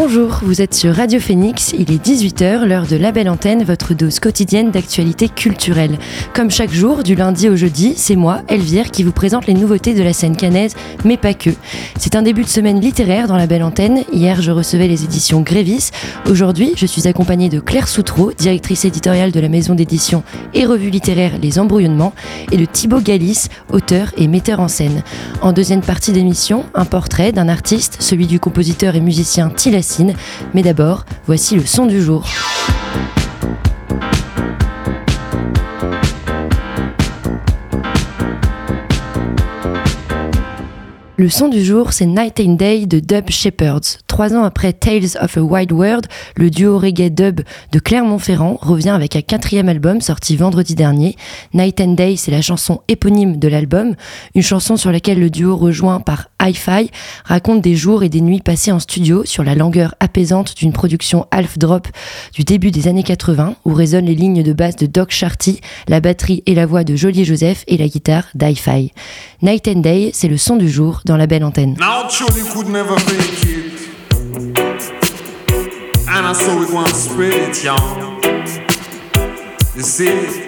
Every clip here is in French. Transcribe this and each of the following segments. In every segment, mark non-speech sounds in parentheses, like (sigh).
Bonjour, vous êtes sur Radio Phoenix, il est 18h, l'heure de la belle antenne, votre dose quotidienne d'actualité culturelle. Comme chaque jour, du lundi au jeudi, c'est moi, Elvire, qui vous présente les nouveautés de la scène canaise, mais pas que. C'est un début de semaine littéraire dans la belle antenne. Hier, je recevais les éditions Grévis. Aujourd'hui, je suis accompagnée de Claire Soutreau, directrice éditoriale de la maison d'édition et revue littéraire Les Embrouillements, et de Thibaut Galis, auteur et metteur en scène. En deuxième partie d'émission, un portrait d'un artiste, celui du compositeur et musicien Mais d'abord, voici le son du jour. Le son du jour, c'est Night and Day de Dub Shepherds. Trois ans après Tales of a Wide World, le duo reggae dub de Clermont-Ferrand revient avec un quatrième album sorti vendredi dernier. Night and Day, c'est la chanson éponyme de l'album, une chanson sur laquelle le duo rejoint par Hi-Fi raconte des jours et des nuits passés en studio sur la langueur apaisante d'une production half drop du début des années 80 où résonnent les lignes de basse de Doc Sharty, la batterie et la voix de Joliet Joseph et la guitare d'Hi-Fi. Night and Day, c'est le son du jour dans la belle antenne. And?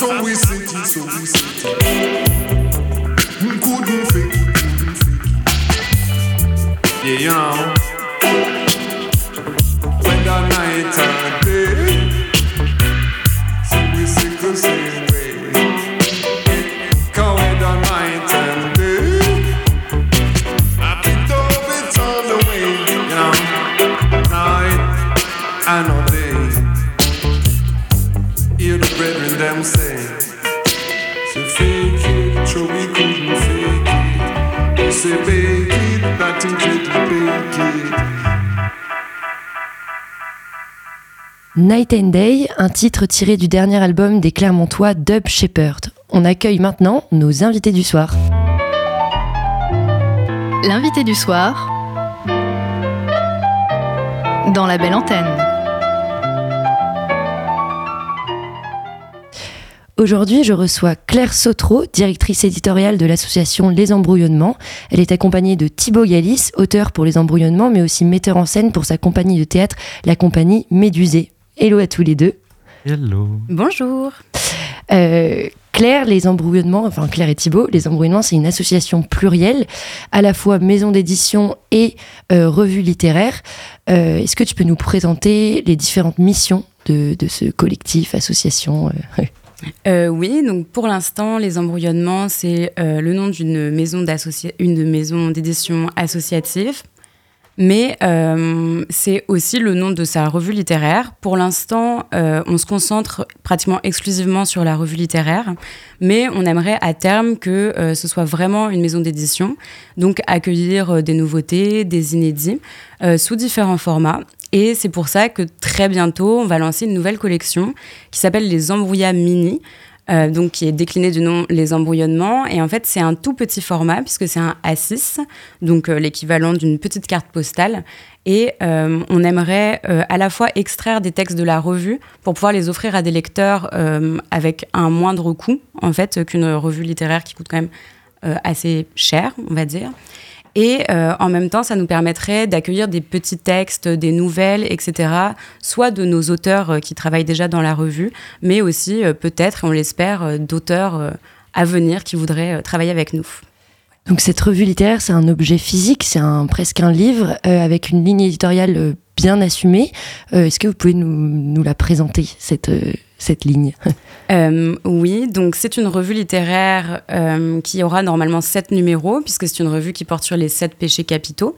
I saw and Day, un titre tiré du dernier album des Clermontois Dub Shepherd. On accueille maintenant nos invités du soir. L'invité du soir dans la belle antenne. Aujourd'hui, je reçois Claire Sautreau, directrice éditoriale de l'association Les Embrouillonnements. Elle est accompagnée de Thibaut Galis, auteur pour Les Embrouillonnements, mais aussi metteur en scène pour sa compagnie de théâtre, la compagnie Médusée. Hello à tous les deux. Hello. Bonjour. Euh, Claire, les embrouillonnements, enfin Claire et Thibaut, les embrouillonnements, c'est une association plurielle, à la fois maison d'édition et euh, revue littéraire. Euh, Est-ce que tu peux nous présenter les différentes missions de, de ce collectif, association euh, Euh, oui, donc pour l'instant, les embrouillonnements, c'est euh, le nom d'une maison d'associa- une maison d'édition associative, mais euh, c'est aussi le nom de sa revue littéraire. Pour l'instant, euh, on se concentre pratiquement exclusivement sur la revue littéraire, mais on aimerait à terme que euh, ce soit vraiment une maison d'édition, donc accueillir des nouveautés, des inédits, sous différents formats. Et c'est pour ça que très bientôt, on va lancer une nouvelle collection qui s'appelle les Embrouillas Mini, euh, donc qui est décliné du nom Les Embrouillonnements. Et en fait, c'est un tout petit format puisque c'est un A6, donc euh, l'équivalent d'une petite carte postale. Et euh, on aimerait à la fois extraire des textes de la revue pour pouvoir les offrir à des lecteurs avec un moindre coût, en fait, qu'une revue littéraire qui coûte quand même assez cher, on va dire. Et euh, en même temps, ça nous permettrait d'accueillir des petits textes, des nouvelles, etc., soit de nos auteurs euh, qui travaillent déjà dans la revue, mais aussi euh, peut-être, on l'espère, d'auteurs à venir qui voudraient travailler avec nous. Donc cette revue littéraire, c'est un objet physique, c'est presque un livre avec une ligne éditoriale bien assumée. Euh, Est-ce que vous pouvez nous, la présenter, cette, euh, cette ligne? (laughs) Euh, oui, donc c'est une revue littéraire qui aura normalement sept numéros, puisque c'est une revue qui porte sur les sept péchés capitaux.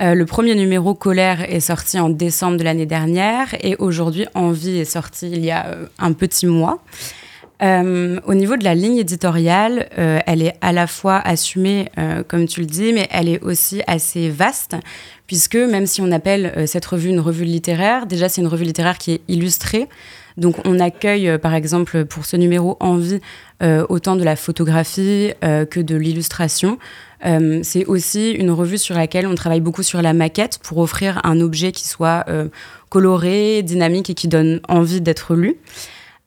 Le premier numéro, Colère, est sorti en décembre de l'année dernière, et aujourd'hui, Envie est sorti il y a un petit mois. Au niveau de la ligne éditoriale, elle est à la fois assumée, comme tu le dis, mais elle est aussi assez vaste, puisque même si on appelle euh, cette revue une revue littéraire, déjà c'est une revue littéraire qui est illustrée. Donc on accueille, euh, par exemple, pour ce numéro Envie, euh, autant de la photographie que de l'illustration. C'est aussi une revue sur laquelle on travaille beaucoup sur la maquette pour offrir un objet qui soit coloré, dynamique et qui donne envie d'être lu.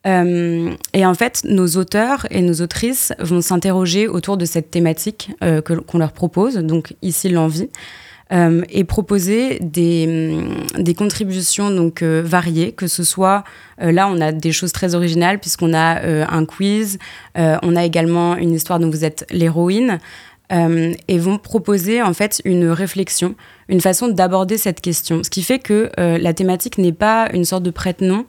Et en fait, nos auteurs et nos autrices vont s'interroger autour de cette thématique que- qu'on leur propose, donc ici l'envie, euh, et proposer des, des contributions donc euh, variées, que ce soit euh, là on a des choses très originales puisqu'on a un quiz, on a également une histoire dont vous êtes l'héroïne. et vont proposer en fait une réflexion, une façon d'aborder cette question. Ce qui fait que la thématique n'est pas une sorte de prête-nom,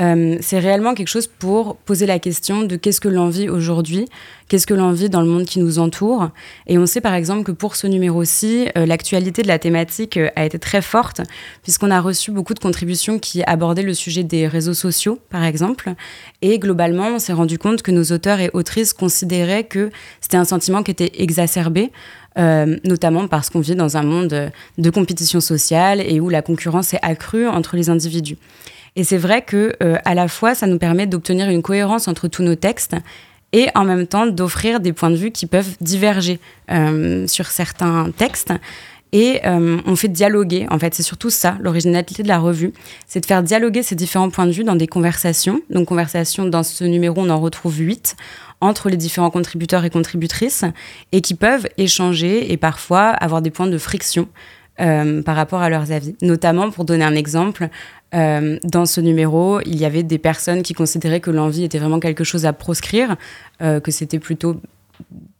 euh, c'est réellement quelque chose pour poser la question de qu'est-ce que l'envie aujourd'hui, qu'est-ce que l'envie dans le monde qui nous entoure. Et on sait par exemple que pour ce numéro-ci, euh, l'actualité de la thématique euh, a été très forte, puisqu'on a reçu beaucoup de contributions qui abordaient le sujet des réseaux sociaux, par exemple. Et globalement, on s'est rendu compte que nos auteurs et autrices considéraient que c'était un sentiment qui était exacerbé. notamment parce qu'on vit dans un monde de compétition sociale et où la concurrence est accrue entre les individus. Et c'est vrai que euh, à la fois, ça nous permet d'obtenir une cohérence entre tous nos textes et en même temps d'offrir des points de vue qui peuvent diverger euh, sur certains textes. Et euh, on fait dialoguer, en fait, c'est surtout ça, l'originalité de la revue, c'est de faire dialoguer ces différents points de vue dans des conversations. Donc, conversations, dans ce numéro, on en retrouve huit entre les différents contributeurs et contributrices, et qui peuvent échanger et parfois avoir des points de friction euh, par rapport à leurs avis. Notamment, pour donner un exemple, euh, dans ce numéro, il y avait des personnes qui considéraient que l'envie était vraiment quelque chose à proscrire, euh, que c'était plutôt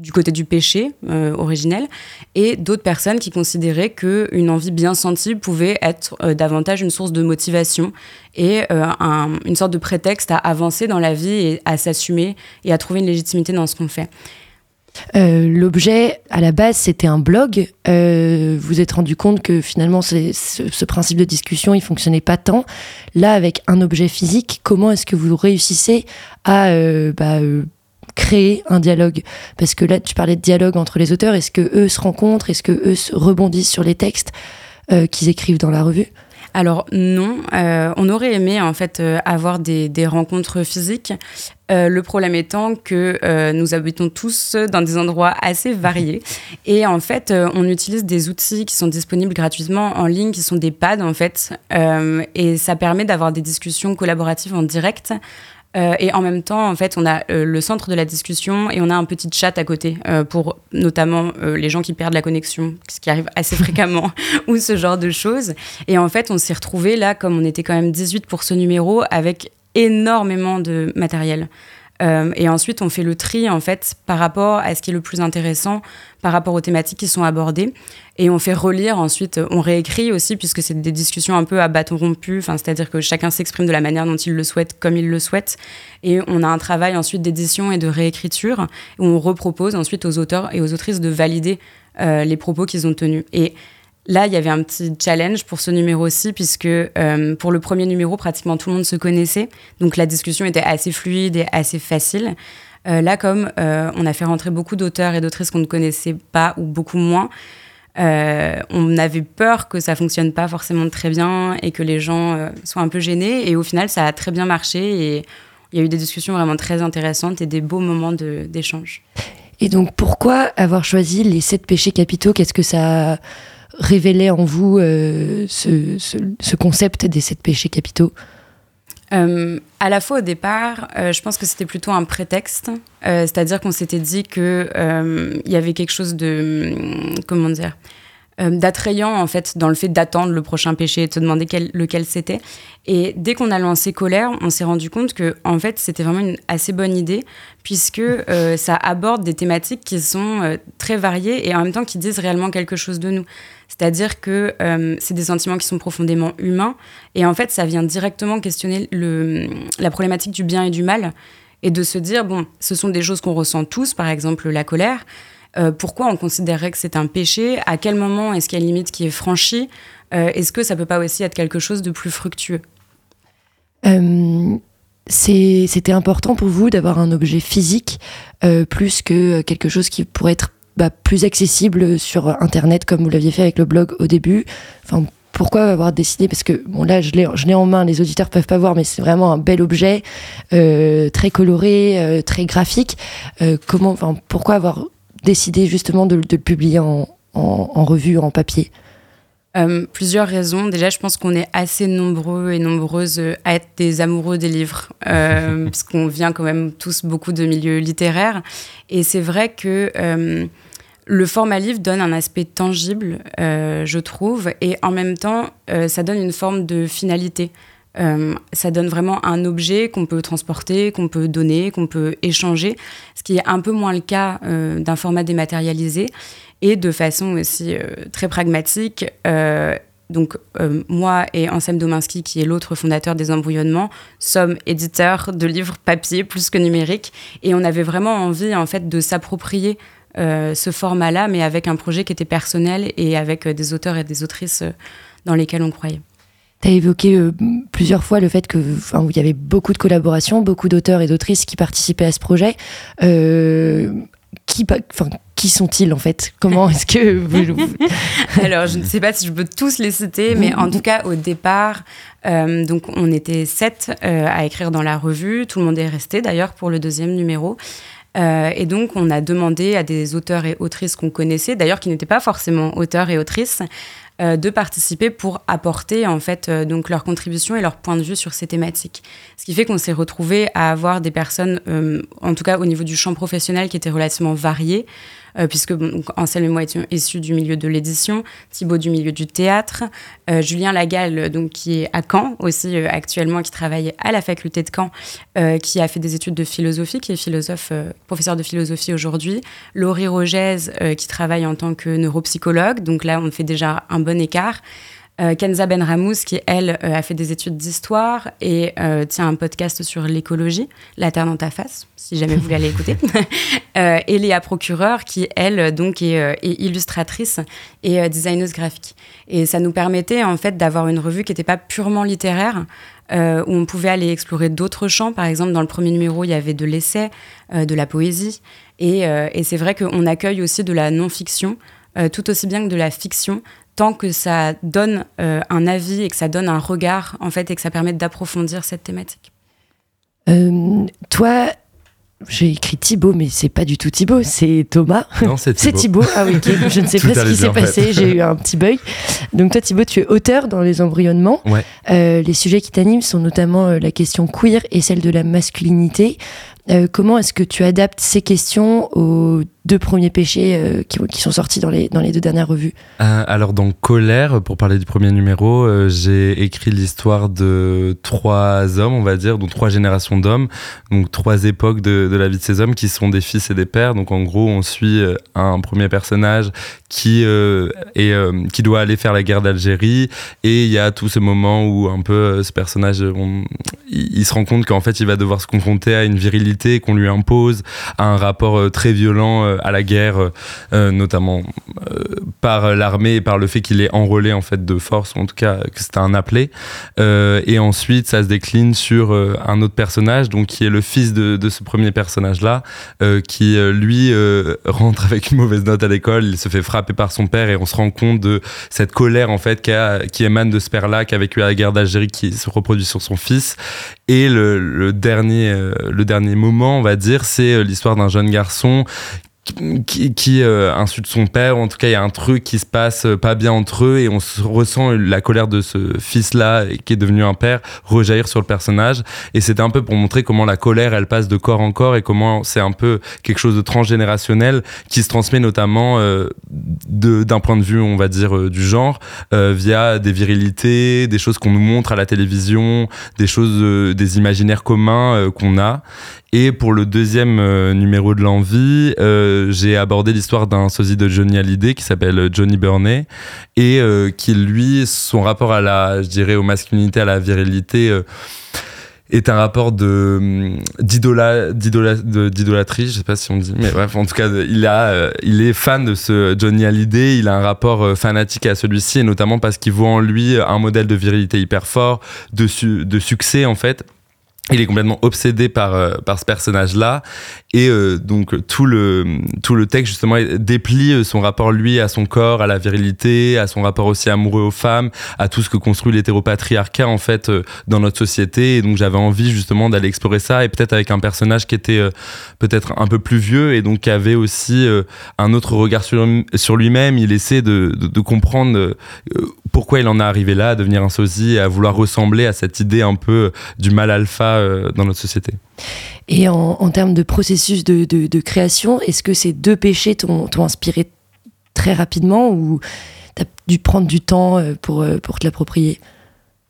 du côté du péché originel, et d'autres personnes qui considéraient qu'une envie bien sentie pouvait être davantage une source de motivation et un- une sorte de prétexte à avancer dans la vie et à s'assumer et à trouver une légitimité dans ce qu'on fait. Euh, L'objet, à la base, c'était un blog. Euh, vous vous êtes rendu compte que finalement, ce, principe de discussion, il fonctionnait pas tant. Là, avec un objet physique, comment est-ce que vous réussissez à euh, bah, créer un dialogue? Parce que là, tu parlais de dialogue entre les auteurs. Est-ce que eux se rencontrent? Est-ce que eux se rebondissent sur les textes qu'ils écrivent dans la revue? Alors non, on aurait aimé en fait avoir des rencontres physiques. Euh, le problème étant que euh, nous habitons tous dans des endroits assez variés et en fait euh, on utilise des outils qui sont disponibles gratuitement en ligne, qui sont des pads en fait, et ça permet d'avoir des discussions collaboratives en direct. Euh, et en même temps, en fait, on a euh, le centre de la discussion et on a un petit chat à côté euh, pour notamment les gens qui perdent la connexion, ce qui arrive assez fréquemment, (laughs) (laughs) ou ce genre de choses. Et en fait, on s'est retrouvés là, comme on était quand même 18 pour ce numéro, avec énormément de matériel. Euh, et ensuite, on fait le tri en fait par rapport à ce qui est le plus intéressant, par rapport aux thématiques qui sont abordées, et on fait relire ensuite. On réécrit aussi puisque c'est des discussions un peu à bâton rompu, c'est-à-dire que chacun s'exprime de la manière dont il le souhaite, comme il le souhaite, et on a un travail ensuite d'édition et de réécriture où on repropose ensuite aux auteurs et aux autrices de valider euh, les propos qu'ils ont tenus. Et Là, il y avait un petit challenge pour ce numéro-ci, puisque euh, pour le premier numéro, pratiquement tout le monde se connaissait. Donc la discussion était assez fluide et assez facile. Euh, là, comme euh, on a fait rentrer beaucoup d'auteurs et d'autrices qu'on ne connaissait pas ou beaucoup moins, on avait peur que ça fonctionne pas forcément très bien et que les gens soient un peu gênés. Et au final, ça a très bien marché et il y a eu des discussions vraiment très intéressantes et des beaux moments d'échange. Et donc, pourquoi avoir choisi les sept péchés capitaux? Qu'est-ce que ça révélait en vous, euh, ce, ce- ce concept des sept péchés capitaux Euh, à la fois au départ, euh, je pense que c'était plutôt un prétexte, Euh, c'est-à-dire qu'on s'était dit que il y avait quelque chose de hum, comment dire d'attrayant en fait dans le fait d'attendre le prochain péché et de se demander quel- lequel c'était. Et dès qu'on a lancé Colère, on s'est rendu compte que en fait c'était vraiment une assez bonne idée puisque ça aborde des thématiques qui sont très variées et en même temps qui disent réellement quelque chose de nous. C'est-à-dire que euh, c'est des sentiments qui sont profondément humains. Et en fait ça vient directement questionner la problématique du bien et du mal. Et de se dire bon ce sont des choses qu'on ressent tous, par exemple la colère. Euh, pourquoi on considérerait que c'est un péché? À quel moment est-ce qu'il y a une limite qui est franchie? Euh, Est-ce que ça peut pas aussi être quelque chose de plus fructueux? C'était important pour vous d'avoir un objet physique plus que quelque chose qui pourrait être bah, plus accessible sur Internet comme vous l'aviez fait avec le blog au début. Enfin, pourquoi avoir décidé? Parce que bon là, je l'ai, en main, les auditeurs peuvent pas voir, mais c'est vraiment un bel objet, euh, très coloré, euh, très graphique. Euh, comment, pourquoi avoir décidé justement de, le publier en revue, en papier? Euh, plusieurs raisons. Déjà, je pense qu'on est assez nombreux et nombreuses à être des amoureux des livres, euh, (laughs) parce qu'on vient quand même tous beaucoup de milieux littéraires. Et c'est vrai que euh, le format livre donne un aspect tangible, euh, je trouve, et en même temps, ça donne une forme de finalité. Euh, ça donne vraiment un objet qu'on peut transporter, qu'on peut donner, qu'on peut échanger, ce qui est un peu moins le cas euh, d'un format dématérialisé et de façon aussi euh, très pragmatique. donc moi et Anselme Dominski, qui est l'autre fondateur des Embrouillonnements, sommes éditeurs de livres papier plus que numérique, et on avait vraiment envie en fait de s'approprier ce format-là, mais avec un projet qui était personnel et avec des auteurs et des autrices dans lesquels on croyait. Tu as évoqué euh, plusieurs fois le fait que il y avait beaucoup de collaborations, beaucoup d'auteurs et d'autrices qui participaient à ce projet. Euh, qui, enfin, qui sont-ils en fait? Comment est-ce que (laughs) vous, vous- Alors, je ne sais pas si je peux tous les citer, mais en tout cas, au départ, euh, donc on était sept euh, à écrire dans la revue. Tout le monde est resté d'ailleurs pour le deuxième numéro. Euh, et donc, on a demandé à des auteurs et autrices qu'on connaissait, d'ailleurs qui n'étaient pas forcément auteurs et autrices, euh, de participer pour apporter en fait euh, donc leur contribution et leur point de vue sur ces thématiques. Ce qui fait qu'on s'est retrouvé à avoir des personnes, euh, en tout cas au niveau du champ professionnel, qui étaient relativement variées, euh, puisque donc, Anselme et moi étions issus du milieu de l'édition, Thibaut du milieu du théâtre, euh, Julien Lagal euh, donc qui est à Caen aussi euh, actuellement, qui travaille à la faculté de Caen, qui a fait des études de philosophie, qui est philosophe, professeur de philosophie aujourd'hui, Laurie Rogez euh, qui travaille en tant que neuropsychologue, donc là on fait déjà un bon écart. Euh, Kenza Benramous, qui elle euh, a fait des études d'histoire et euh, tient un podcast sur l'écologie, La Terre dans ta face, si jamais vous voulez aller écouter. (laughs) (laughs) Et Léa Procureur, qui elle donc est, est illustratrice et designeuse graphique. Et ça nous permettait en fait d'avoir une revue qui n'était pas purement littéraire, euh, où on pouvait aller explorer d'autres champs. Par exemple, dans le premier numéro, il y avait de l'essai, euh, de la poésie. Et, euh, et c'est vrai qu'on accueille aussi de la non-fiction, tout aussi bien que de la fiction, tant que ça donne euh, un avis et que ça donne un regard, en fait, et que ça permet d'approfondir cette thématique. Euh, toi, j'ai écrit Thibaut, mais c'est pas du tout Thibaut, c'est Thomas. Non, c'est C'est Thibaut. Thibaut. Ah oui, ok. Je ne sais (laughs) pas ce qui s'est passé. J'ai eu un petit bug. Donc toi, Thibaut, tu es auteur dans les embryonnements. Ouais. Euh, les sujets qui t'animent sont notamment euh, la question queer et celle de la masculinité. Euh, comment est-ce que tu adaptes ces questions aux deux premiers péchés euh, qui, sont sortis dans les, dans les deux dernières revues Euh, alors dans Colère, pour parler du premier numéro, euh, j'ai écrit l'histoire de trois hommes, on va dire, donc trois générations d'hommes, donc trois époques de, de la vie de ces hommes qui sont des fils et des pères. Donc en gros, on suit un premier personnage qui est, qui doit aller faire la guerre d'Algérie, et il y a tout ce moment où un peu ce personnage, on- il, se rend compte qu'en fait, il va devoir se confronter à une virilité qu'on lui impose, à un rapport très violent à la guerre, euh, euh, notamment euh, par l'armée et par le fait qu'il est enrôlé en fait de force, ou en tout cas que c'était un appelé. Euh, et ensuite, ça se décline sur euh, un autre personnage, donc qui est le fils de, ce premier personnage-là, euh, qui euh, lui euh, rentre avec une mauvaise note à l'école, il se fait frapper par son père et on se rend compte de cette colère en fait qui, émane de ce père-là, qui a vécu à la guerre d'Algérie, qui se reproduit sur son fils. Et le, dernier, euh, le dernier moment, on va dire, c'est euh, l'histoire d'un jeune garçon qui, qui, euh, insulte son père, en tout cas il y a un truc qui se passe euh, pas bien entre eux et on se ressent la colère de ce fils-là qui est devenu un père rejaillir sur le personnage. Et c'était un peu pour montrer comment la colère elle passe de corps en corps et comment c'est un peu quelque chose de transgénérationnel qui se transmet notamment euh, d'un point de vue on va dire euh, du genre euh, via des virilités, des choses qu'on nous montre à la télévision, des choses, des imaginaires communs qu'on a et pour le deuxième euh, numéro de l'envie, euh, j'ai abordé l'histoire d'un sosie de Johnny Hallyday qui s'appelle Johnny Burney et euh, qui lui, son rapport à la, je dirais, aux masculinités, à la virilité. euh, est un rapport de hum, de- d'idolâtrie je sais pas si on dit mais bref en tout cas il a euh, il est fan de ce Johnny Hallyday il a un rapport euh, fanatique à celui-ci et notamment parce qu'il voit en lui un modèle de virilité hyper fort de su- de succès en fait il est complètement obsédé par, euh, par ce personnage-là. Et euh, donc, tout le, tout le texte, justement, déplie euh, son rapport, lui, à son corps, à la virilité, à son rapport aussi amoureux aux femmes, à tout ce que construit l'hétéropatriarcat, en fait, dans notre société. Et donc, j'avais envie, justement, d'aller explorer ça, et peut-être avec un personnage qui était peut-être un peu plus vieux, et donc qui avait aussi un autre regard sur, sur lui-même. Il essaie de, de, de comprendre pourquoi il en est arrivé là, à devenir un sosie, à vouloir ressembler à cette idée un peu du mal alpha euh, dans notre société. Et en, termes de processus de, de- création, est-ce que ces deux péchés t'ont t'ont inspiré très rapidement ou t'as dû prendre du temps euh, pour, euh, pour te l'approprier?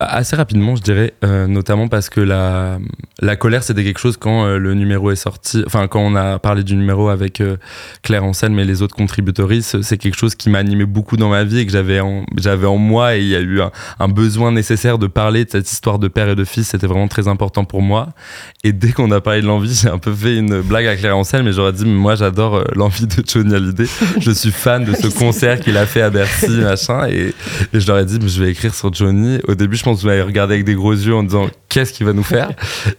Assez rapidement, je dirais, euh, notamment parce que la, la colère, c'était quelque chose quand euh, le numéro est sorti, enfin quand on a parlé du numéro avec euh, Claire Anselme et les autres contributrices, c'est quelque chose qui m'a animé beaucoup dans ma vie et que j'avais en, j'avais en moi et il y a eu un, un besoin nécessaire de parler de cette histoire de père et de fils, c'était vraiment très important pour moi. Et dès qu'on a parlé de l'envie, j'ai un peu fait une blague à Claire Anselme et j'aurais dit, mais moi j'adore l'envie de Johnny Hallyday, je suis fan de ce (laughs) concert qu'il a fait à Bercy, machin, et, et je leur ai dit, mais je vais écrire sur Johnny. Au début, je pense vous m'avez regardé avec des gros yeux en disant, (laughs) qu'est-ce qu'il va nous faire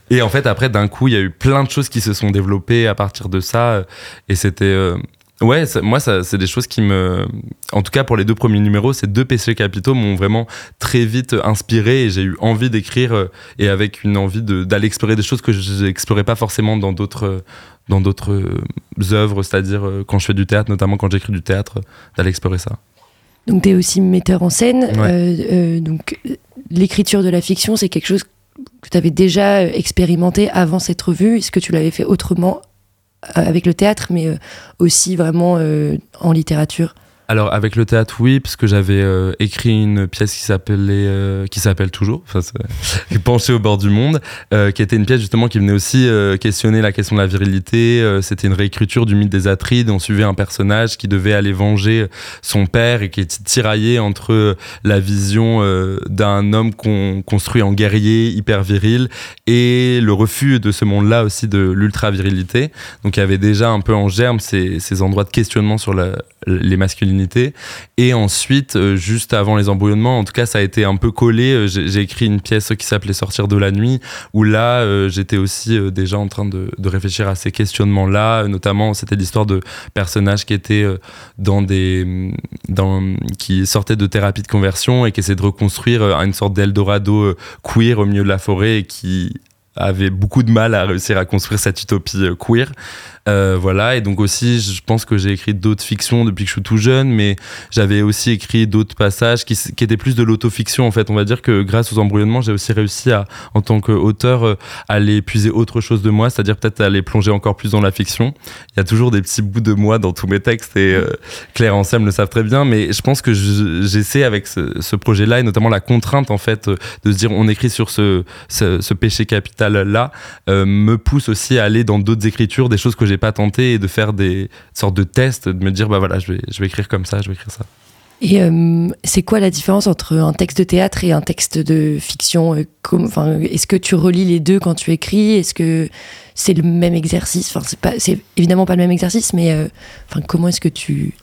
Et en fait, après, d'un coup, il y a eu plein de choses qui se sont développées à partir de ça. Et c'était. euh, Ouais, ça- moi, ça, c'est des choses qui me. En tout cas, pour les deux premiers numéros, ces deux péchés capitaux m'ont vraiment très vite inspiré et j'ai eu envie d'écrire euh, et avec une envie de- d'aller explorer des choses que je n'explorais pas forcément dans d'autres dans d'autres euh, œuvres, c'est-à-dire quand je fais du théâtre, notamment quand j'écris du théâtre, d'aller explorer ça. Donc tu es aussi metteur en scène. Ouais. Euh, euh, donc l'écriture de la fiction, c'est quelque chose que tu avais déjà euh, expérimenté avant cette revue. Est-ce que tu l'avais fait autrement avec le théâtre, mais aussi vraiment en littérature Alors avec le théâtre, oui, parce que j'avais euh, écrit une pièce qui s'appelait, euh, qui s'appelle toujours, (laughs) penché au bord du monde, euh, qui était une pièce justement qui venait aussi questionner la question de la virilité. C'était une réécriture du mythe des Atrides. On suivait un personnage qui devait aller venger son père et qui était tiraillé entre la vision d'un homme construit en guerrier hyper viril et le refus de ce monde-là aussi de l'ultra virilité. Donc il y avait déjà un peu en germe ces, endroits de questionnement sur les masculinités. Et ensuite, euh, juste avant les embrouillements, en tout cas, ça a été un peu collé. Euh, J'ai écrit une pièce qui s'appelait Sortir de la nuit, où là, euh, j'étais aussi déjà en train de, réfléchir à ces questionnements-là. Notamment, c'était l'histoire de personnages qui étaient dans des, dans, qui sortaient de thérapie de conversion et qui essaient de reconstruire une sorte d'Eldorado queer au milieu de la forêt et qui avait beaucoup de mal à réussir à construire cette utopie queer. Euh, voilà, et donc aussi, je pense que j'ai écrit d'autres fictions depuis que je suis tout jeune, mais j'avais aussi écrit d'autres passages qui, étaient plus de l'autofiction, en fait. On va dire que grâce aux embrouillements, j'ai aussi réussi à, en tant qu'auteur, euh, à aller puiser autre chose de moi, c'est-à-dire peut-être à aller plonger encore plus dans la fiction. Il y a toujours des petits bouts de moi dans tous mes textes, et euh, Claire et Anselme le savent très bien, mais je pense que je- j'essaie avec ce, projet-là, et notamment la contrainte, en fait, de se dire on écrit sur ce, ce, péché capital-là, me pousse aussi à aller dans d'autres écritures, des choses que j'ai pas tentées, et de faire des sortes de tests, de me dire bah voilà, je vais, je vais écrire comme ça, je vais écrire ça. Et euh, c'est quoi la différence entre un texte de théâtre et un texte de fiction euh, enfin, Est-ce que tu relis les deux quand tu écris? Est-ce que c'est le même exercice? Enfin, c'est, pas, c'est évidemment pas le même exercice, mais euh, enfin, comment est-ce que tu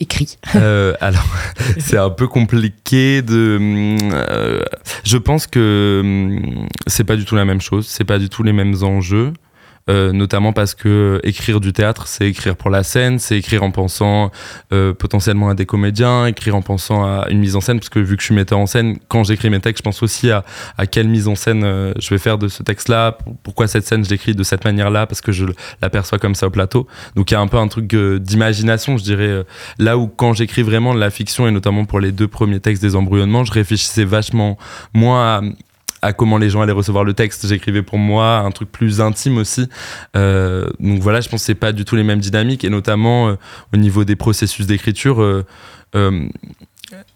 écris? (laughs) Euh, alors, (laughs) c'est un peu compliqué de. euh, je pense que hum, c'est pas du tout la même chose, c'est pas du tout les mêmes enjeux. Euh, notamment parce que écrire du théâtre, c'est écrire pour la scène, c'est écrire en pensant euh, potentiellement à des comédiens, écrire en pensant à une mise en scène, parce que vu que je suis metteur en scène, quand j'écris mes textes, je pense aussi à, à quelle mise en scène euh, je vais faire de ce texte-là, pour- pourquoi cette scène je l'écris de cette manière-là, parce que je l'aperçois comme ça au plateau. Donc il y a un peu un truc euh, d'imagination, je dirais, euh, là où quand j'écris vraiment de la fiction, et notamment pour les deux premiers textes des embrouillements, je réfléchissais vachement moins à, à comment les gens allaient recevoir le texte. J'écrivais pour moi un truc plus intime aussi. Euh, donc voilà, je pense que c'est pas du tout les mêmes dynamiques, et notamment euh, au niveau des processus d'écriture. euh,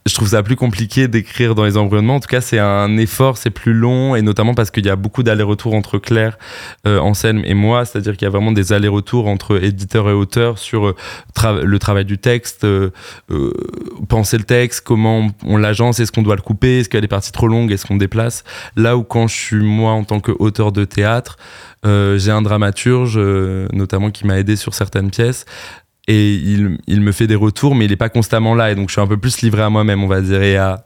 je trouve ça plus compliqué d'écrire dans les embryonnements. En tout cas, c'est un effort, c'est plus long, et notamment parce qu'il y a beaucoup d'allers-retours entre Claire, euh, Anselme et moi. C'est-à-dire qu'il y a vraiment des allers-retours entre éditeur et auteur sur euh, le travail du texte, euh, euh, penser le texte, comment on, on l'agence, est-ce qu'on doit le couper, est-ce qu'il y a des parties trop longues, est-ce qu'on déplace. Là où quand je suis moi en tant qu'auteur de théâtre, j'ai un dramaturge, notamment qui m'a aidé sur certaines pièces. Et il, il me fait des retours, mais il n'est pas constamment là. Et donc, je suis un peu plus livré à moi-même, on va dire, et à,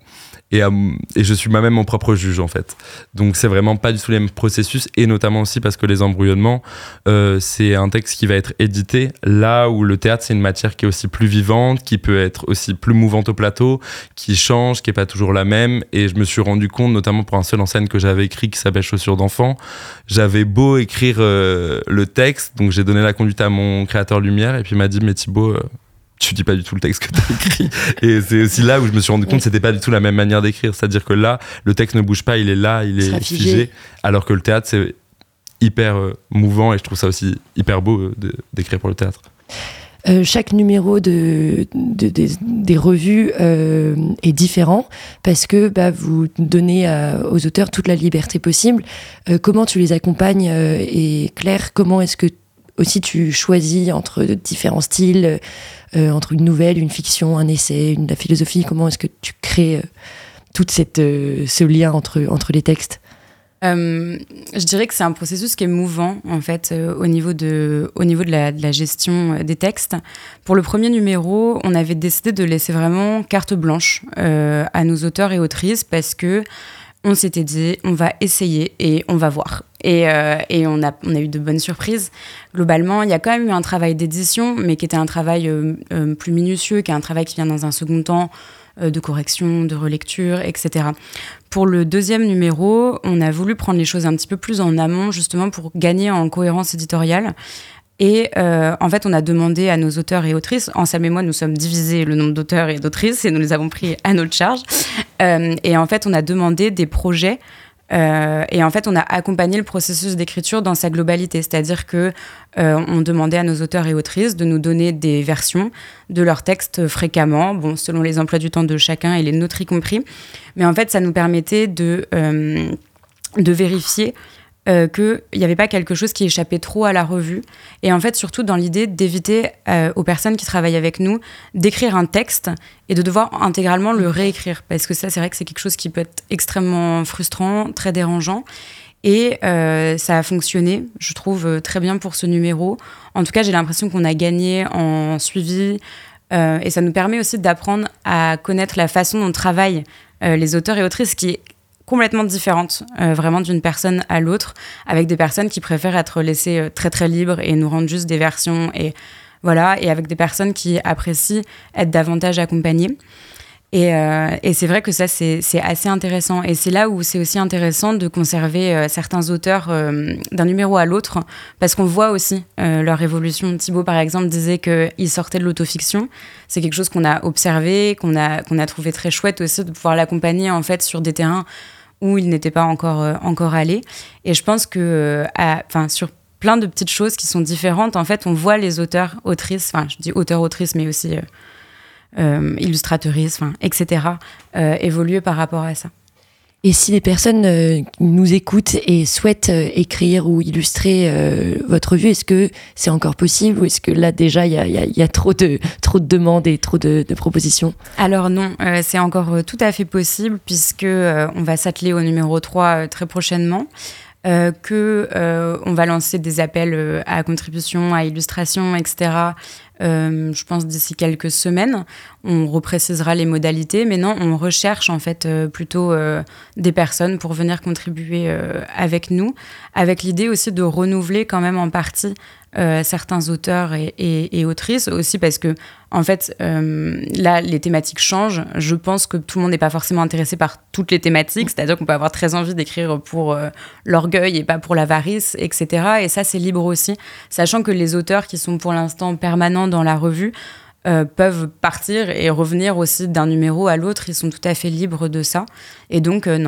et, à- et je suis moi-même mon propre juge en fait. Donc c'est vraiment pas du tout les mêmes processus et notamment aussi parce que les embrouillements, euh, c'est un texte qui va être édité là où le théâtre c'est une matière qui est aussi plus vivante, qui peut être aussi plus mouvante au plateau, qui change, qui est pas toujours la même. Et je me suis rendu compte, notamment pour un seul en scène que j'avais écrit qui s'appelle Chaussures d'enfant, j'avais beau écrire euh, le texte, donc j'ai donné la conduite à mon créateur lumière et puis il m'a dit mais Thibaut euh, tu dis pas du tout le texte que tu as écrit. Et c'est aussi là où je me suis rendu compte que c'était pas du tout la même manière d'écrire. C'est-à-dire que là, le texte ne bouge pas, il est là, il est figé. figé. Alors que le théâtre, c'est hyper euh, mouvant et je trouve ça aussi hyper beau euh, d'écrire pour le théâtre. Euh, chaque numéro de, de- des- des revues euh, est différent parce que bah, vous donnez à- aux auteurs toute la liberté possible. Euh, comment tu les accompagnes et Claire, comment est-ce que aussi tu choisis entre différents styles, euh, entre une nouvelle, une fiction, un essai, une, la philosophie Comment est-ce que tu crées euh, tout euh, ce lien entre, entre les textes? Je dirais que c'est un processus qui est mouvant en fait au niveau de au niveau de la, gestion des textes. Pour le premier numéro, on avait décidé de laisser vraiment carte blanche à nos auteurs et autrices parce que on s'était dit on va essayer et on va voir. Et, euh, et on, a, on a eu de bonnes surprises. Globalement, il y a quand même eu un travail d'édition, mais qui était un travail euh, euh, plus minutieux, qui est un travail qui vient dans un second temps de correction, de relecture, etc. Pour le deuxième numéro, on a voulu prendre les choses un petit peu plus en amont, justement pour gagner en cohérence éditoriale. Et euh, en fait, on a demandé à nos auteurs et autrices, Sam et moi, nous sommes divisés le nombre d'auteurs et d'autrices et nous les avons pris à notre charge. Euh, et en fait, on a demandé des projets euh, et en fait, on a accompagné le processus d'écriture dans sa globalité, c'est-à-dire que on demandait à nos auteurs et autrices de nous donner des versions de leurs textes fréquemment, bon, selon les emplois du temps de chacun et les nôtres y compris. Mais en fait, ça nous permettait de de vérifier euh, qu'il n'y avait pas quelque chose qui échappait trop à la revue. Et en fait, surtout dans l'idée d'éviter euh, aux personnes qui travaillent avec nous d'écrire un texte et de devoir intégralement le réécrire. Parce que ça, c'est vrai que c'est quelque chose qui peut être extrêmement frustrant, très dérangeant. Et euh, ça a fonctionné, je trouve, très bien pour ce numéro. En tout cas, j'ai l'impression qu'on a gagné en suivi. et ça nous permet aussi d'apprendre à connaître la façon dont travaillent les auteurs et autrices, qui est complètement différente, euh, vraiment d'une personne à l'autre, avec des personnes qui préfèrent être laissées euh, très très libres et nous rendre juste des versions et voilà, et avec des personnes qui apprécient être davantage accompagnées. Et, euh, et c'est vrai que ça, c'est assez intéressant. Et c'est là où c'est aussi intéressant de conserver certains auteurs d'un numéro à l'autre, parce qu'on voit aussi leur évolution. Thibaut, par exemple, disait qu'il sortait de l'autofiction. C'est quelque chose qu'on a observé, qu'on a, qu'on a trouvé très chouette aussi, de pouvoir l'accompagner en fait sur des terrains où il n'était pas encore, euh, encore allé. Et je pense que, euh, sur plein de petites choses qui sont différentes, en fait, on voit les auteurs, autrices, enfin, je dis auteurs, autrices, mais aussi euh, euh, illustratrices, enfin, etc., évoluer par rapport à ça. Et si les personnes euh, nous écoutent et souhaitent euh, écrire ou illustrer euh, votre revue, est-ce que c'est encore possible ou est-ce que là déjà il y a, trop, de, demandes et trop de, propositions? Alors non, c'est encore tout à fait possible puisque on va s'atteler au numéro 3 euh, très prochainement. Euh, que on va lancer des appels à contribution, à illustration, etc. Je pense d'ici quelques semaines, on reprécisera les modalités, mais non, on recherche en fait euh, plutôt euh, des personnes pour venir contribuer euh, avec nous, avec l'idée aussi de renouveler quand même en partie certains auteurs et, et- autrices aussi parce que en fait là les thématiques changent. Je pense que tout le monde n'est pas forcément intéressé par toutes les thématiques, c'est-à-dire qu'on peut avoir très envie d'écrire pour l'orgueil et pas pour l'avarice, etc. Et ça c'est libre aussi, sachant que les auteurs qui sont pour l'instant permanents dans la revue euh, peuvent partir et revenir aussi d'un numéro à l'autre. Ils sont tout à fait libres de ça. Et donc, euh,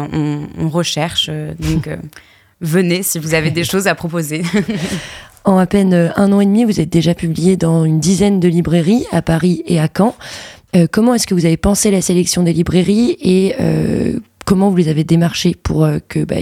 on, recherche. euh, donc, euh, (laughs) venez si vous avez des choses à proposer. (laughs) En à peine un an et demi, vous êtes déjà publié dans une dizaine de librairies à Paris et à Caen. Comment est-ce que vous avez pensé la sélection des librairies et comment vous les avez démarchées pour que bah,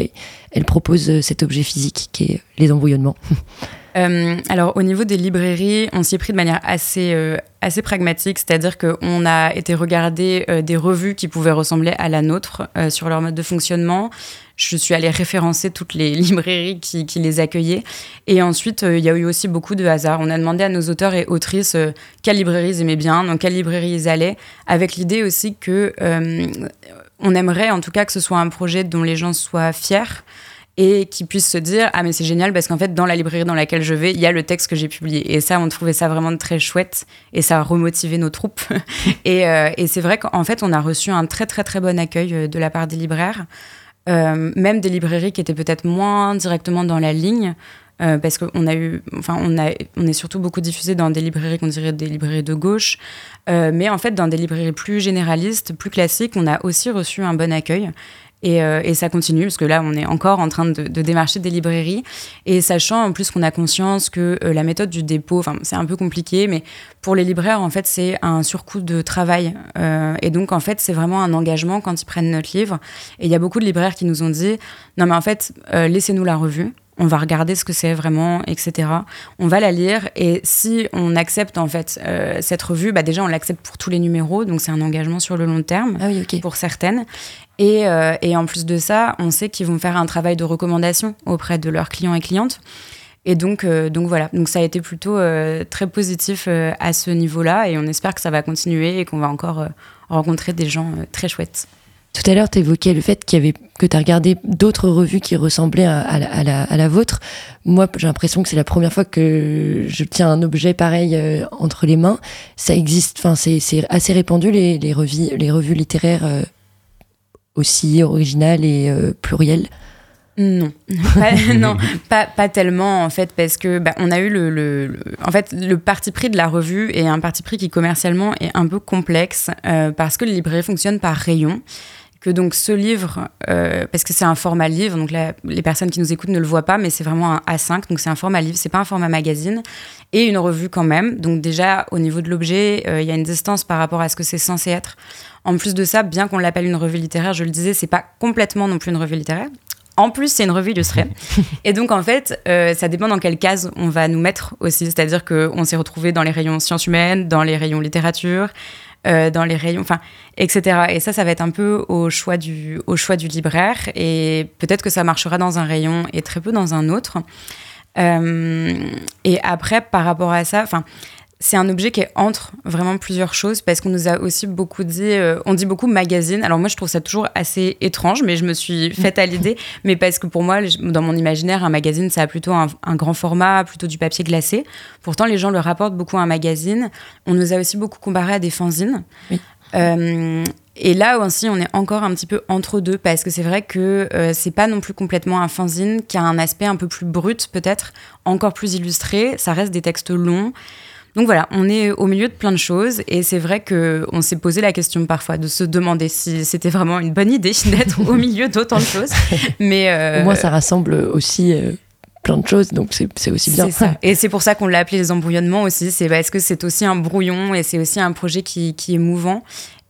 elles proposent cet objet physique qui est les embrouillonnements (laughs) Euh, alors, au niveau des librairies, on s'y est pris de manière assez, euh, assez pragmatique, c'est-à-dire qu'on a été regarder euh, des revues qui pouvaient ressembler à la nôtre sur leur mode de fonctionnement. Je suis allée référencer toutes les (laughs) librairies qui, les accueillaient. Et ensuite, il y a eu aussi beaucoup de hasard. On a demandé à nos auteurs et autrices quelles librairies ils aimaient bien, dans quelles librairies ils allaient, avec l'idée aussi que on aimerait en tout cas que ce soit un projet dont les gens soient fiers et qui puissent se dire ah mais c'est génial parce qu'en fait dans la librairie dans laquelle je vais il y a le texte que j'ai publié et ça on trouvait ça vraiment très chouette et ça a remotivé nos troupes (laughs) et, euh, et c'est vrai qu'en fait on a reçu un très très très bon accueil euh, de la part des libraires Euh, même des librairies qui étaient peut-être moins directement dans la ligne parce qu'on a eu, enfin, on, a, on est surtout beaucoup diffusé dans des librairies qu'on dirait des librairies de gauche, mais en fait, dans des librairies plus généralistes, plus classiques, on a aussi reçu un bon accueil. Et, euh, et ça continue, parce que là, on est encore en train de, démarcher des librairies. Et sachant en plus qu'on a conscience que euh, la méthode du dépôt, c'est un peu compliqué, mais pour les libraires, en fait, c'est un surcoût de travail. Euh, et donc, en fait, c'est vraiment un engagement quand ils prennent notre livre. Et il y a beaucoup de libraires qui nous ont dit Non, mais en fait, laissez-nous la revue. On va regarder ce que c'est vraiment, etc. On va la lire et si on accepte en fait euh, cette revue, bah déjà on l'accepte pour tous les numéros, donc c'est un engagement sur le long terme Ah oui, pour certaines. Et, euh, et en plus de ça, on sait qu'ils vont faire un travail de recommandation auprès de leurs clients et clientes. Et donc, euh, donc voilà, donc ça a été plutôt euh, très positif euh, à ce niveau-là et on espère que ça va continuer et qu'on va encore rencontrer des gens très chouettes. Tout à l'heure, tu évoquais le fait qu'il y avait, que tu as regardé d'autres revues qui ressemblaient à, à la, à la- à la vôtre. Moi, j'ai l'impression que c'est la première fois que je tiens un objet pareil euh, entre les mains. Ça existe, enfin, c'est c'est assez répandu, les, les, revues, les revues littéraires euh, aussi originales et euh, plurielles. Non, (laughs) pas, non, pas, pas tellement en fait, parce que bah, on a eu le, le- le- en fait le parti pris de la revue est un parti pris qui commercialement est un peu complexe euh, parce que les librairies fonctionnent par rayon. Que donc ce livre, euh, parce que c'est un format livre, donc les personnes qui nous écoutent ne le voient pas, mais c'est vraiment un A5, donc c'est un format livre, c'est pas un format magazine, et une revue quand même. Donc déjà au niveau de l'objet, euh, il y a une distance par rapport à ce que c'est censé être. En plus de ça, bien qu'on l'appelle une revue littéraire, je le disais, c'est pas complètement non plus une revue littéraire. En plus, c'est une revue illustrée. (laughs) Et donc, en fait, euh, ça dépend dans quelle case on va nous mettre aussi. C'est-à-dire qu'on s'est retrouvé dans les rayons sciences humaines, dans les rayons littérature, euh, dans les rayons, enfin, etc. Et ça, ça va être un peu au choix du, au choix du libraire. Et peut-être que ça marchera dans un rayon et très peu dans un autre. Euh, et après, par rapport à ça, enfin, c'est un objet qui est entre vraiment plusieurs choses parce qu'on nous a aussi beaucoup dit, euh, on dit beaucoup magazine. Alors moi, je trouve ça toujours assez étrange, mais je me suis faite à l'idée. Mais parce que pour moi, dans mon imaginaire, un magazine, ça a plutôt un, un grand format, plutôt du papier glacé. Pourtant, les gens le rapportent beaucoup à un magazine. On nous a aussi beaucoup comparé à des fanzines. Oui. Euh, et là aussi, on est encore un petit peu entre deux parce que c'est vrai que euh, c'est pas non plus complètement un fanzine qui a un aspect un peu plus brut, peut-être encore plus illustré. Ça reste des textes longs. Donc voilà, on est au milieu de plein de choses et c'est vrai que on s'est posé la question parfois de se demander si c'était vraiment une bonne idée (laughs) d'être au milieu d'autant de choses. Mais euh, Au moins, ça rassemble aussi euh, plein de choses, donc c'est aussi bien. ça. Et c'est pour ça qu'on l'a appelé les embrouillonnements aussi. C'est parce que c'est aussi un brouillon et c'est aussi un projet qui, qui est mouvant.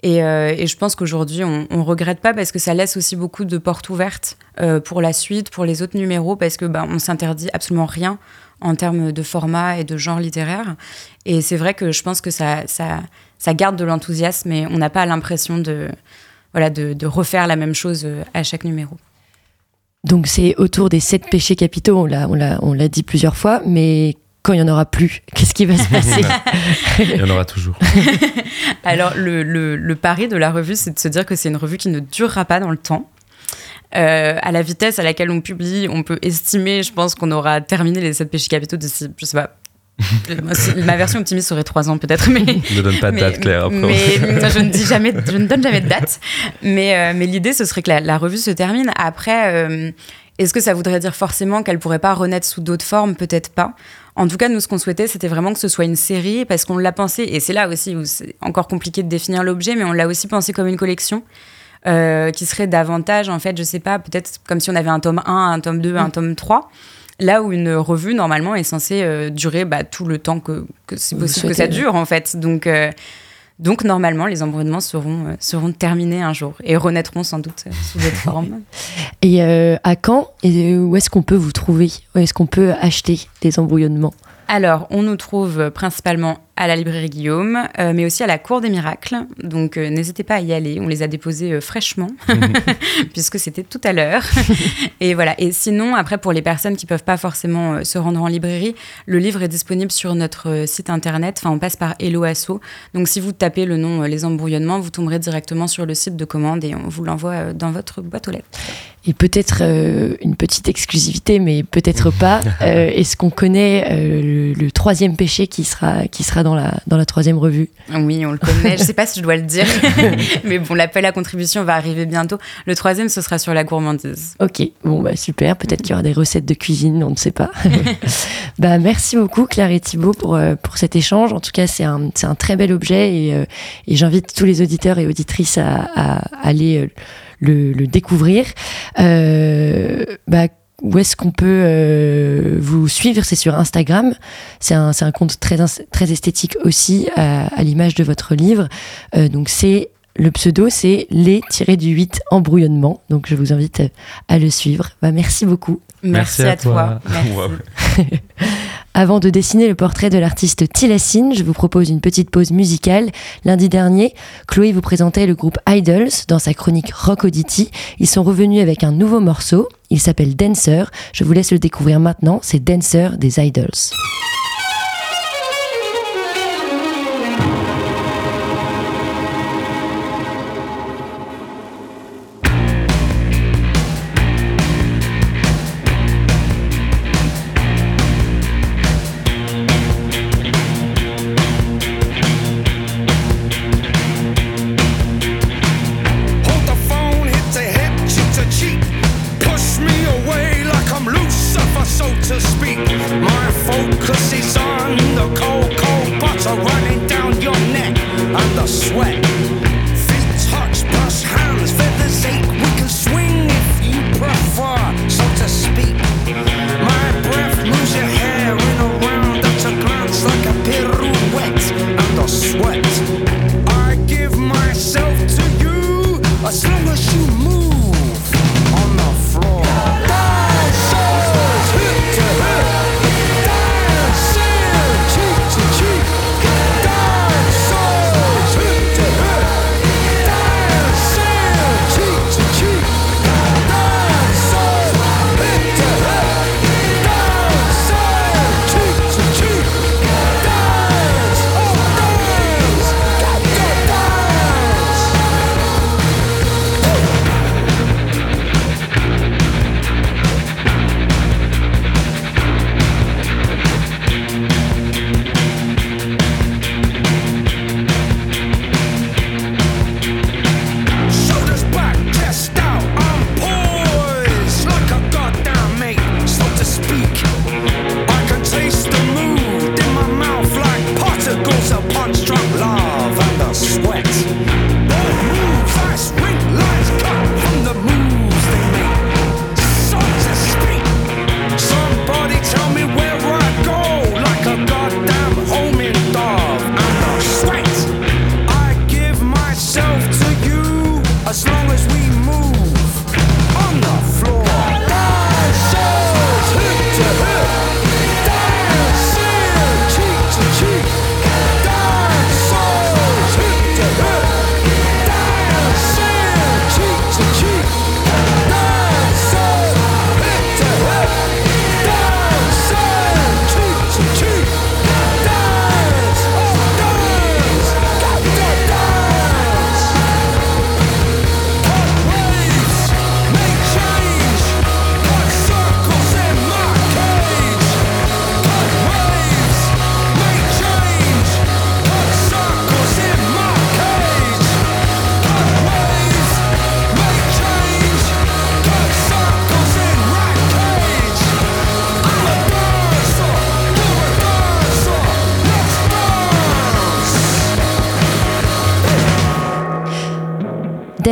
Et, euh, et je pense qu'aujourd'hui, on, on regrette pas parce que ça laisse aussi beaucoup de portes ouvertes euh, pour la suite, pour les autres numéros, parce que bah, on s'interdit absolument rien en termes de format et de genre littéraire. Et c'est vrai que je pense que ça, ça, ça garde de l'enthousiasme et on n'a pas l'impression de, voilà, de, de refaire la même chose euh, à chaque numéro. Donc c'est autour des sept péchés capitaux, on l'a, on l'a, on l'a dit plusieurs fois, mais quand il n'y en aura plus, (laughs) qu'est-ce qui va se passer? Il y en aura toujours. (laughs) Alors, le, le, le pari de la revue, c'est de se dire que c'est une revue qui ne durera pas dans le temps. Euh, à la vitesse à laquelle on publie, on peut estimer, je pense qu'on aura terminé les 7 péchés capitaux d'ici, je sais pas. (laughs) Ma version optimiste serait 3 ans peut-être, mais Ne donne pas de date claire après. mais je ne dis jamais, (laughs) je ne donne jamais de date. Mais, euh, mais l'idée, ce serait que la, la revue se termine. Après, euh, est-ce que ça voudrait dire forcément qu'elle pourrait pas renaître sous d'autres formes? Peut-être pas. En tout cas, nous, ce qu'on souhaitait, c'était vraiment que ce soit une série, parce qu'on l'a pensé, et c'est là aussi où c'est encore compliqué de définir l'objet, mais on l'a aussi pensé comme une collection. Euh, qui serait davantage, en fait, je sais pas, peut-être comme si on avait un tome 1, un tome 2, un tome 3. Là où une revue, normalement, est censée euh, durer bah, tout le temps que, que c'est possible que ça dure, en fait. Donc, euh, donc normalement, les embrouillements seront, seront terminés un jour et renaîtront sans doute sous d'autres formes. (laughs) Et à quand et où est-ce qu'on peut vous trouver? Où est-ce qu'on peut acheter des embrouillonnements Alors, on nous trouve principalement à la librairie Guillaume, euh, mais aussi à la Cour des Miracles. Donc, euh, n'hésitez pas à y aller. On les a déposés euh, fraîchement, (laughs) puisque c'était tout à l'heure. et voilà. Et sinon, après, pour les personnes qui peuvent pas forcément euh, se rendre en librairie, le livre est disponible sur notre site internet. Enfin, on passe par Hello Asso. Donc, si vous tapez le nom euh, Les Embrouillonnements, vous tomberez directement sur le site de commande et on vous l'envoie euh, dans votre boîte aux lettres. Et peut-être euh, une petite exclusivité, mais peut-être (laughs) pas. Euh, est-ce qu'on connaît euh, le, le troisième péché qui sera, qui sera dans, la, dans la troisième revue Oui, on le connaît. Je sais pas si je dois le dire, (laughs) mais bon, l'appel à contribution va arriver bientôt. Le troisième, ce sera sur la gourmandise. Ok, bon bah super, peut-être qu'il y aura des recettes de cuisine, on ne sait pas. (laughs) bah merci beaucoup Claire et Thibault pour, euh, pour cet échange. En tout cas, c'est un, c'est un très bel objet et, euh, et j'invite tous les auditeurs et auditrices à, à aller euh, le, le découvrir. Euh, bah, où est-ce qu'on peut euh, vous suivre C'est sur Instagram. C'est un, c'est un compte très, très esthétique aussi, à, à l'image de votre livre. Euh, donc c'est le pseudo, c'est les-du-8 embrouillonnement. Donc je vous invite à le suivre. Bah, merci beaucoup. Merci, à, toi. Merci. (laughs) Avant de dessiner le portrait de l'artiste Tilassine, je vous propose une petite pause musicale. Lundi dernier, Chloé vous présentait le groupe Idols dans sa chronique Rock Oddity. Ils sont revenus avec un nouveau morceau. Il s'appelle Dancer. Je vous laisse le découvrir maintenant. C'est Dancer des Idols.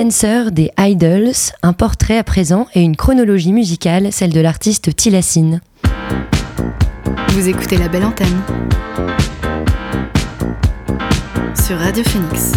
Dancer des Idols, un portrait à présent et une chronologie musicale, celle de l'artiste Tilassine. Vous écoutez la belle antenne sur Radio Phoenix.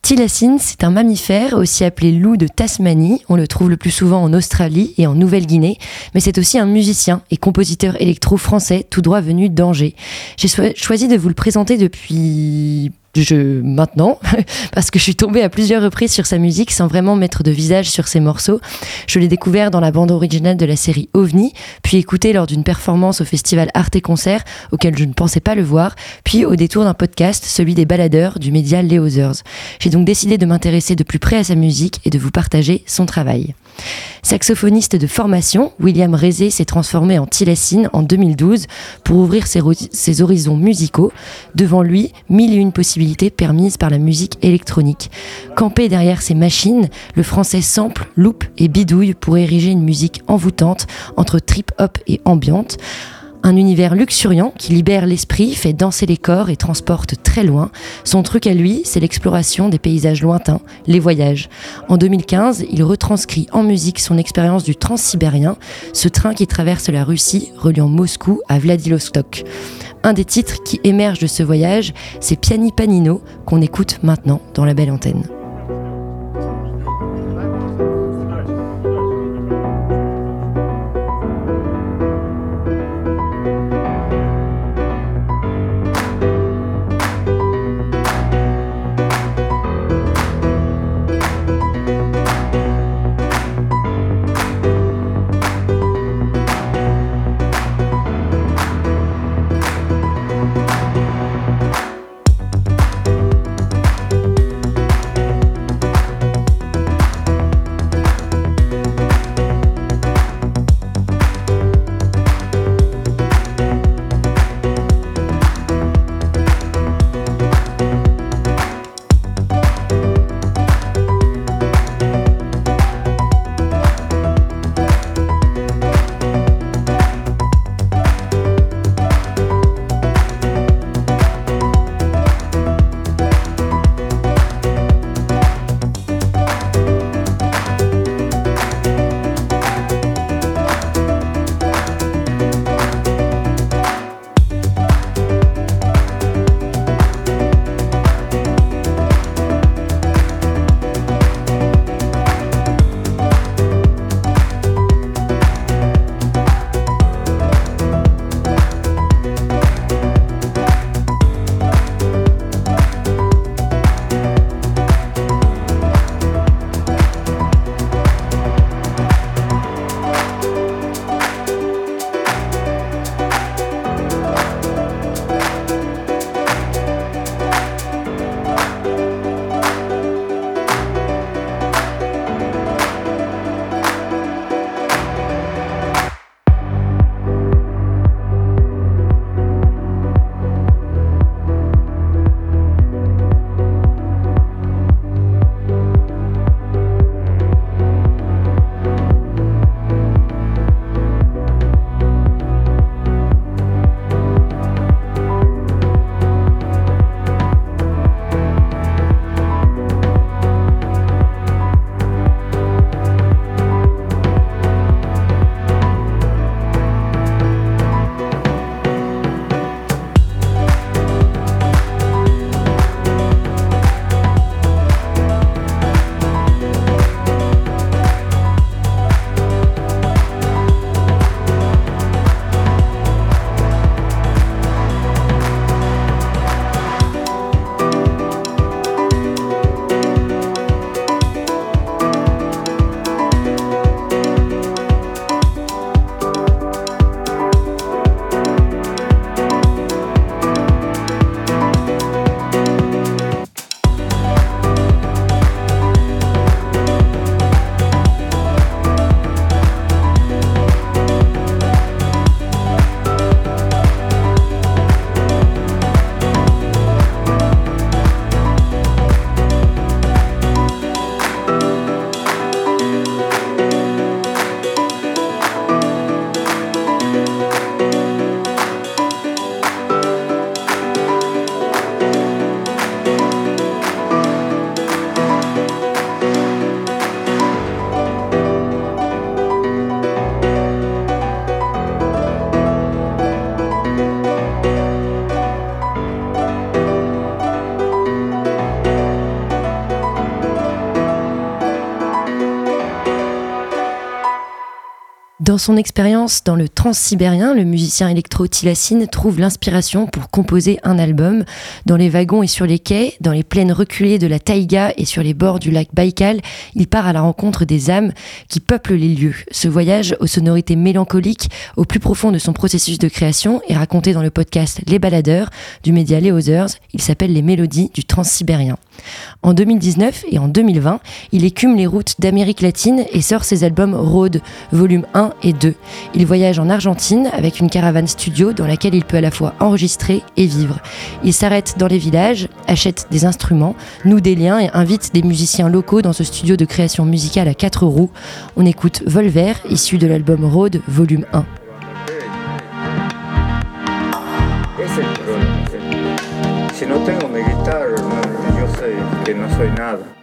Tilassine, c'est un mammifère, aussi appelé loup de Tasmanie. On le trouve le plus souvent en Australie et en Nouvelle-Guinée. Mais c'est aussi un musicien et compositeur électro français, tout droit venu d'Angers. J'ai choisi de vous le présenter depuis je maintenant (laughs) parce que je suis tombée à plusieurs reprises sur sa musique sans vraiment mettre de visage sur ses morceaux. Je l'ai découvert dans la bande originale de la série OVNI, puis écouté lors d'une performance au festival Arte et Concert auquel je ne pensais pas le voir, puis au détour d'un podcast, celui des baladeurs du média Les Others. J'ai donc décidé de m'intéresser de plus près à sa musique et de vous partager son travail. Saxophoniste de formation, William Rézé s'est transformé en Tilassine en 2012 pour ouvrir ses horizons musicaux. Devant lui, mille et une possibilités permises par la musique électronique. Campé derrière ses machines, le français sample, loupe et bidouille pour ériger une musique envoûtante entre trip-hop et ambiante. Un univers luxuriant qui libère l'esprit, fait danser les corps et transporte très loin. Son truc à lui, c'est l'exploration des paysages lointains, les voyages. En 2015, il retranscrit en musique son expérience du transsibérien, ce train qui traverse la Russie, reliant Moscou à Vladivostok. Un des titres qui émerge de ce voyage, c'est Piani Panino, qu'on écoute maintenant dans la belle antenne. Dans son expérience dans le transsibérien, le musicien électro Tilassine trouve l'inspiration pour composer un album. Dans les wagons et sur les quais, dans les plaines reculées de la taïga et sur les bords du lac Baïkal, il part à la rencontre des âmes qui peuplent les lieux. Ce voyage aux sonorités mélancoliques au plus profond de son processus de création est raconté dans le podcast Les Baladeurs du média Les Others. Il s'appelle Les Mélodies du transsibérien. En 2019 et en 2020, il écume les routes d'Amérique latine et sort ses albums Road, volume 1 et 2. Il voyage en Argentine avec une caravane studio dans laquelle il peut à la fois enregistrer et vivre. Il s'arrête dans les villages, achète des instruments, noue des liens et invite des musiciens locaux dans ce studio de création musicale à quatre roues. On écoute Volver, issu de l'album Road, volume 1. Es el problema. ¿sí? Si no tengo mi guitarra, hermano, yo sé que no soy nada.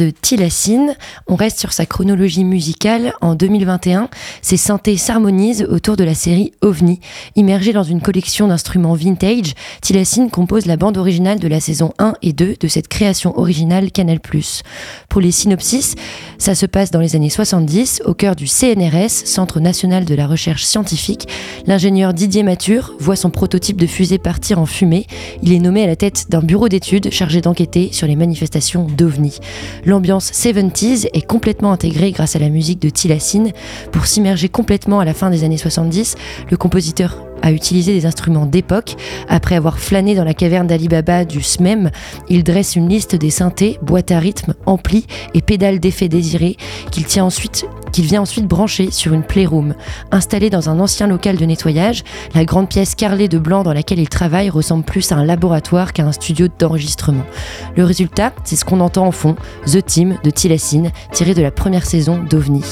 De Tilassine. On reste sur sa chronologie musicale. En 2021, ses synthés s'harmonisent autour de la série OVNI. Immergé dans une collection d'instruments vintage, Tilassine compose la bande originale de la saison 1 et 2 de cette création originale Canal+. Pour les synopsis, ça se passe dans les années 70, au cœur du CNRS, Centre national de la recherche scientifique. L'ingénieur Didier Mature voit son prototype de fusée partir en fumée. Il est nommé à la tête d'un bureau d'études chargé d'enquêter sur les manifestations d'OVNI. L'ambiance 70s est complètement intégrée grâce à la musique de Tilassine. Pour s'immerger complètement à la fin des années 70, le compositeur a utilisé des instruments d'époque. Après avoir flâné dans la caverne d'Ali Baba du SMEM, il dresse une liste des synthés, boîtes à rythme, amplis et pédales d'effet désirés qu'il vient ensuite brancher sur une playroom. Installée dans un ancien local de nettoyage, la grande pièce carrelée de blanc dans laquelle il travaille ressemble plus à un laboratoire qu'à un studio d'enregistrement. Le résultat, c'est ce qu'on entend en fond, The Team de Tilassine, tiré de la première saison d'OVNI.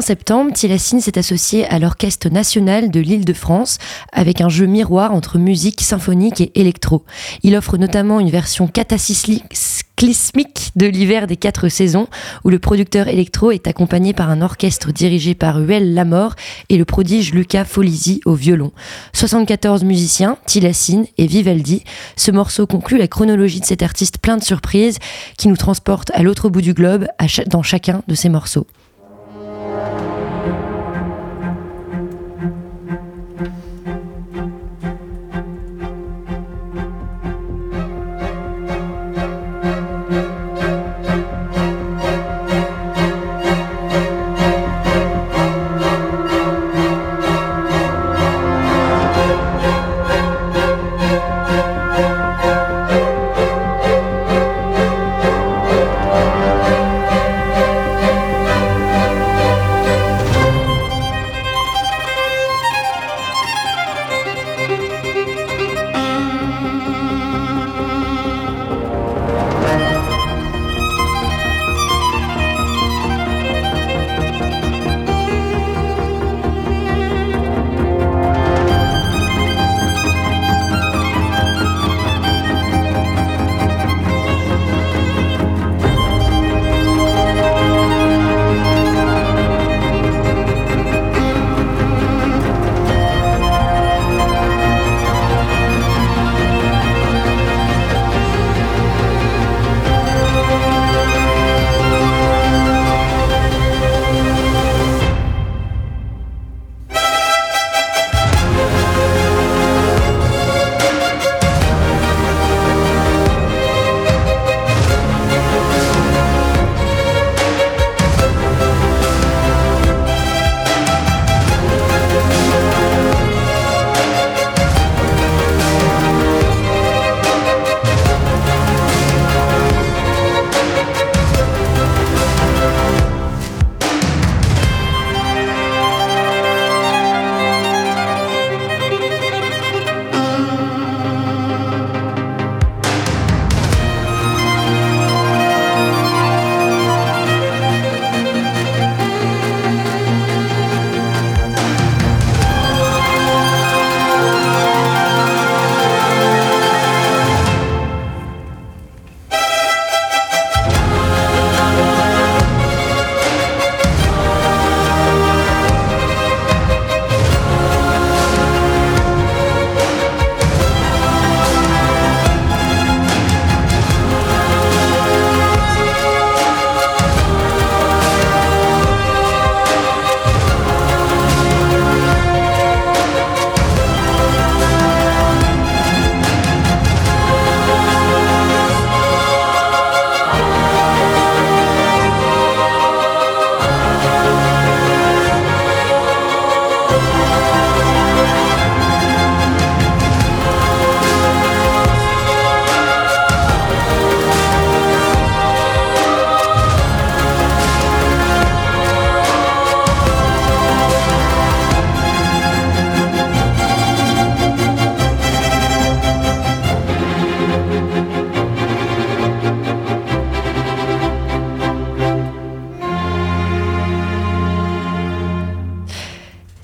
Fin septembre, Tilassine s'est associé à l'Orchestre national de l'Île-de-France avec un jeu miroir entre musique symphonique et électro. Il offre notamment une version cataclysmique de l'hiver des quatre saisons où le producteur électro est accompagné par un orchestre dirigé par Huel Lamor et le prodige Luca Folisi au violon. 74 musiciens, Tilassine et Vivaldi. Ce morceau conclut la chronologie de cet artiste plein de surprises qui nous transporte à l'autre bout du globe dans chacun de ses morceaux.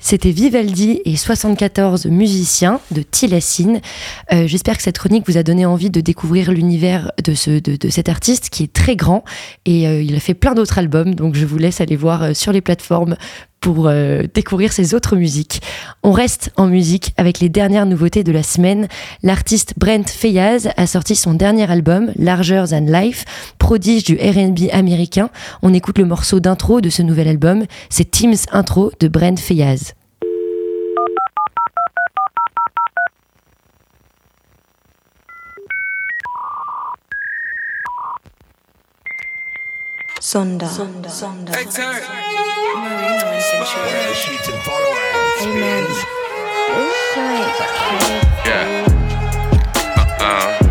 C'était Vivaldi et 74 musiciens de Tilassine. Euh, J'espère que cette chronique vous a donné envie de découvrir l'univers de, ce, de cet artiste qui est très grand et euh, il a fait plein d'autres albums. Donc je vous laisse aller voir euh, sur les plateformes pour euh, découvrir ses autres musiques. On reste en musique avec les dernières nouveautés de la semaine. L'artiste Brent Fayaz a sorti son dernier album, Larger Than Life, prodige du RB américain. On écoute le morceau d'intro de ce nouvel album, c'est Team's Intro de Brent Fayaz. Sonder. Sonder. Sonder. Hey, turn. Marina and Centurion. Amen. It's like. Yeah. Uh-uh.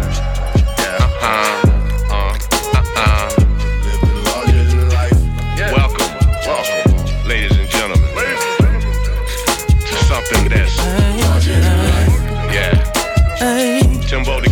Something that's, yeah. The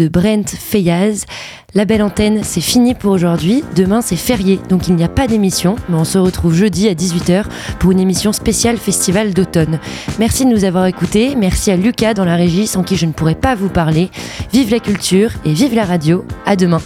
de Brent Fayaz. La belle antenne, c'est fini pour aujourd'hui. Demain, c'est férié, donc il n'y a pas d'émission, mais on se retrouve jeudi à 18h pour une émission spéciale Festival d'automne. Merci de nous avoir écoutés. Merci à Lucas dans la régie, sans qui je ne pourrais pas vous parler. Vive la culture et vive la radio. À demain.